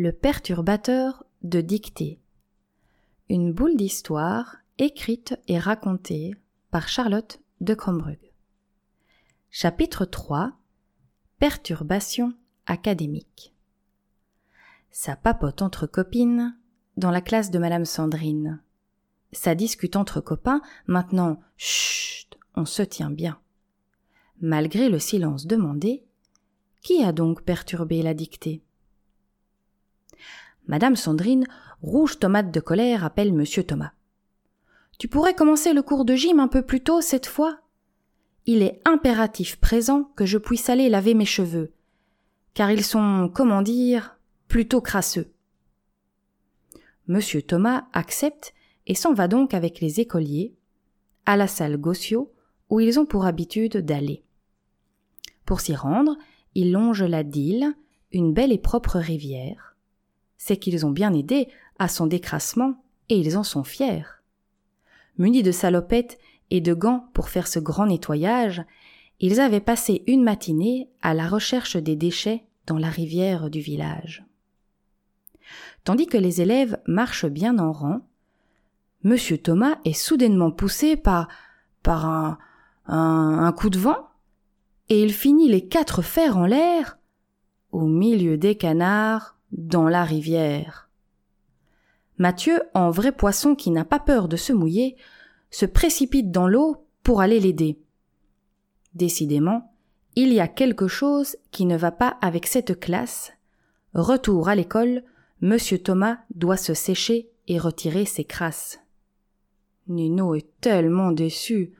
Le perturbateur de dictée. Une boule d'histoire écrite et racontée par Charlotte de Crombrugge. Chapitre 3 Perturbation académique. Ça papote entre copines dans la classe de Madame Sandrine. Ça discute entre copains, maintenant, chut, on se tient bien. Malgré le silence demandé, qui a donc perturbé la dictée? Madame Sandrine, rouge tomate de colère, appelle Monsieur Thomas. Tu pourrais commencer le cours de gym un peu plus tôt cette fois? Il est impératif présent que je puisse aller laver mes cheveux, car ils sont, comment dire, plutôt crasseux. Monsieur Thomas accepte et s'en va donc avec les écoliers à la salle Gossio où ils ont pour habitude d'aller. Pour s'y rendre, ils longent la Dille, une belle et propre rivière. C'est qu'ils ont bien aidé à son décrassement et ils en sont fiers. Munis de salopettes et de gants pour faire ce grand nettoyage, ils avaient passé une matinée à la recherche des déchets dans la rivière du village. Tandis que les élèves marchent bien en rang, Monsieur Thomas est soudainement poussé par par un, un, un coup de vent, et il finit les quatre fers en l'air au milieu des canards dans la rivière. Mathieu, en vrai poisson qui n'a pas peur de se mouiller, se précipite dans l'eau pour aller l'aider. Décidément, il y a quelque chose qui ne va pas avec cette classe. Retour à l'école, Monsieur Thomas doit se sécher et retirer ses crasses. Nino est tellement déçu.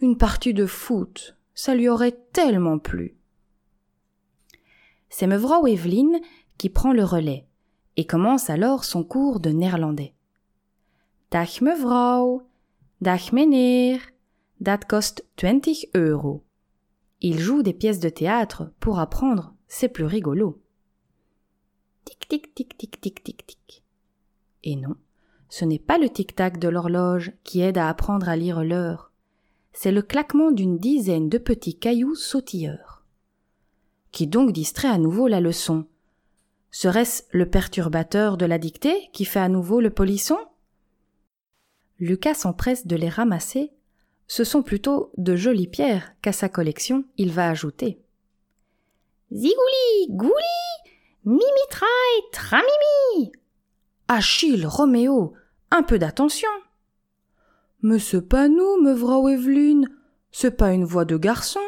Une partie de foot, ça lui aurait tellement plu. Evelyn qui prend le relais et commence alors son cours de néerlandais. Dag mevrouw, meneer, dat kost 20 euros. Il joue des pièces de théâtre pour apprendre, c'est plus rigolo. Tic tic tic tic tic tic tic. Et non, ce n'est pas le tic-tac de l'horloge qui aide à apprendre à lire l'heure. C'est le claquement d'une dizaine de petits cailloux sautilleurs. Qui donc distrait à nouveau la leçon? Serait-ce le perturbateur de la dictée qui fait à nouveau le polisson? Lucas s'empresse de les ramasser. Ce sont plutôt de jolies pierres qu'à sa collection il va ajouter. Zigouli, gouli, mimitraille, tramimi. Achille, Roméo, un peu d'attention. Mais c'est pas nous, mevrouw Evelyne, c'est pas une voix de garçon?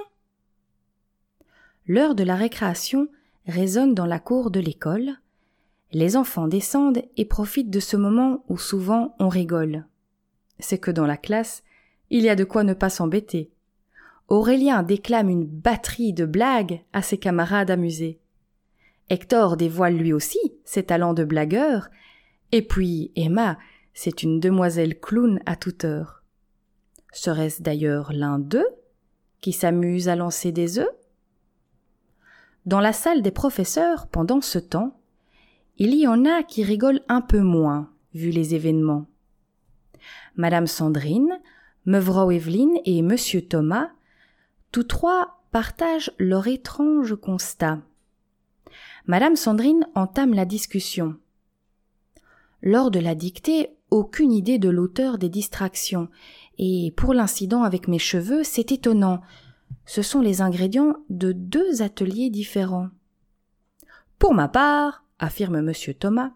L'heure de la récréation résonne dans la cour de l'école. Les enfants descendent et profitent de ce moment où souvent on rigole. C'est que dans la classe, il y a de quoi ne pas s'embêter. Aurélien déclame une batterie de blagues à ses camarades amusés. Hector dévoile lui aussi ses talents de blagueur et puis Emma, c'est une demoiselle clown à toute heure. Serait-ce d'ailleurs l'un d'eux qui s'amuse à lancer des œufs? Dans la salle des professeurs, pendant ce temps, il y en a qui rigolent un peu moins, vu les événements. Madame Sandrine, Mevrouw Evelyne et Monsieur Thomas, tous trois partagent leur étrange constat. Madame Sandrine entame la discussion. Lors de la dictée, aucune idée de l'auteur des distractions. Et pour l'incident avec mes cheveux, c'est étonnant. Ce sont les ingrédients de deux ateliers différents. Pour ma part, affirme monsieur Thomas,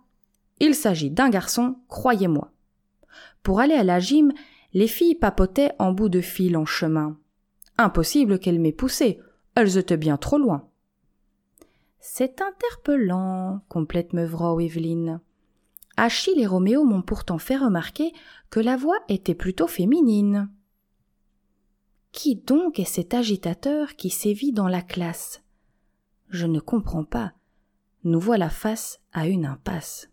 il s'agit d'un garçon, croyez-moi. Pour aller à la gym, les filles papotaient en bout de fil en chemin. Impossible qu'elles m'aient poussé, elles étaient bien trop loin. C'est interpellant, complète Mevrouw Evelyne. Achille et Roméo m'ont pourtant fait remarquer que la voix était plutôt féminine. Qui donc est cet agitateur qui sévit dans la classe? Je ne comprends pas. Nous voilà face à une impasse.